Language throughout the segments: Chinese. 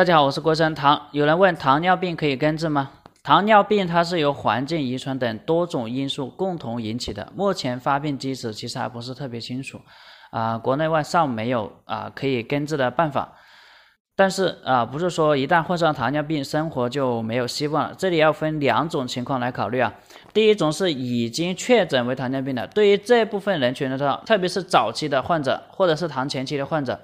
大家好，我是郭生糖。有人问糖尿病可以根治吗？糖尿病它是由环境、遗传等多种因素共同引起的，目前发病机制其实还不是特别清楚，啊，国内外尚没有啊可以根治的办法。但是啊，不是说一旦患上糖尿病，生活就没有希望了。这里要分两种情况来考虑啊。第一种是已经确诊为糖尿病的，对于这部分人群的话，特别是早期的患者或者是糖前期的患者，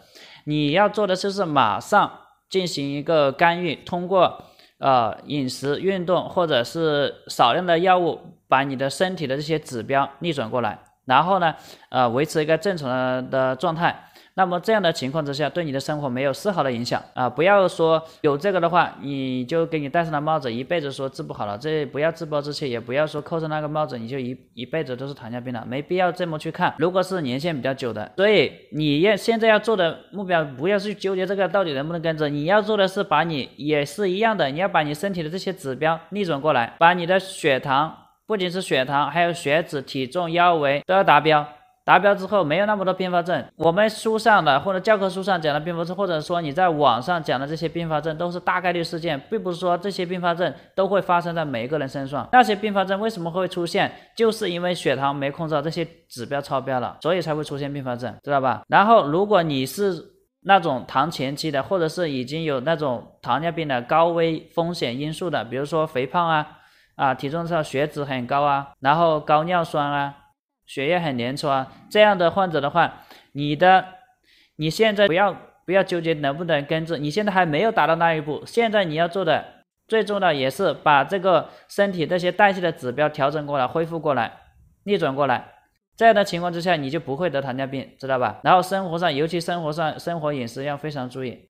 你要做的就是马上进行一个干预，通过。呃，饮食、运动或者是少量的药物，把你的身体的这些指标逆转过来，然后呢，呃，维持一个正常的的状态。那么这样的情况之下，对你的生活没有丝毫的影响啊！不要说有这个的话，你就给你戴上了帽子，一辈子说治不好了，这不要自暴自弃，也不要说扣上那个帽子，你就一一辈子都是糖尿病了，没必要这么去看。如果是年限比较久的，所以你要现在要做的目标，不要去纠结这个到底能不能根治，你要做的是把你也是一样的，你要把你身体的这些指标逆转过来，把你的血糖，不仅是血糖，还有血脂、体重、腰围都要达标。达标之后没有那么多并发症，我们书上的或者教科书上讲的并发症，或者说你在网上讲的这些并发症都是大概率事件，并不是说这些并发症都会发生在每一个人身上。那些并发症为什么会出现？就是因为血糖没控制好，这些指标超标了，所以才会出现并发症，知道吧？然后如果你是那种糖前期的，或者是已经有那种糖尿病的高危风险因素的，比如说肥胖啊，啊体重上血脂很高啊，然后高尿酸啊。血液很粘稠啊，这样的患者的话，你的你现在不要不要纠结能不能根治，你现在还没有达到那一步，现在你要做的最重要也是把这个身体这些代谢的指标调整过来，恢复过来，逆转过来，这样的情况之下，你就不会得糖尿病，知道吧？然后生活上，尤其生活上生活饮食要非常注意。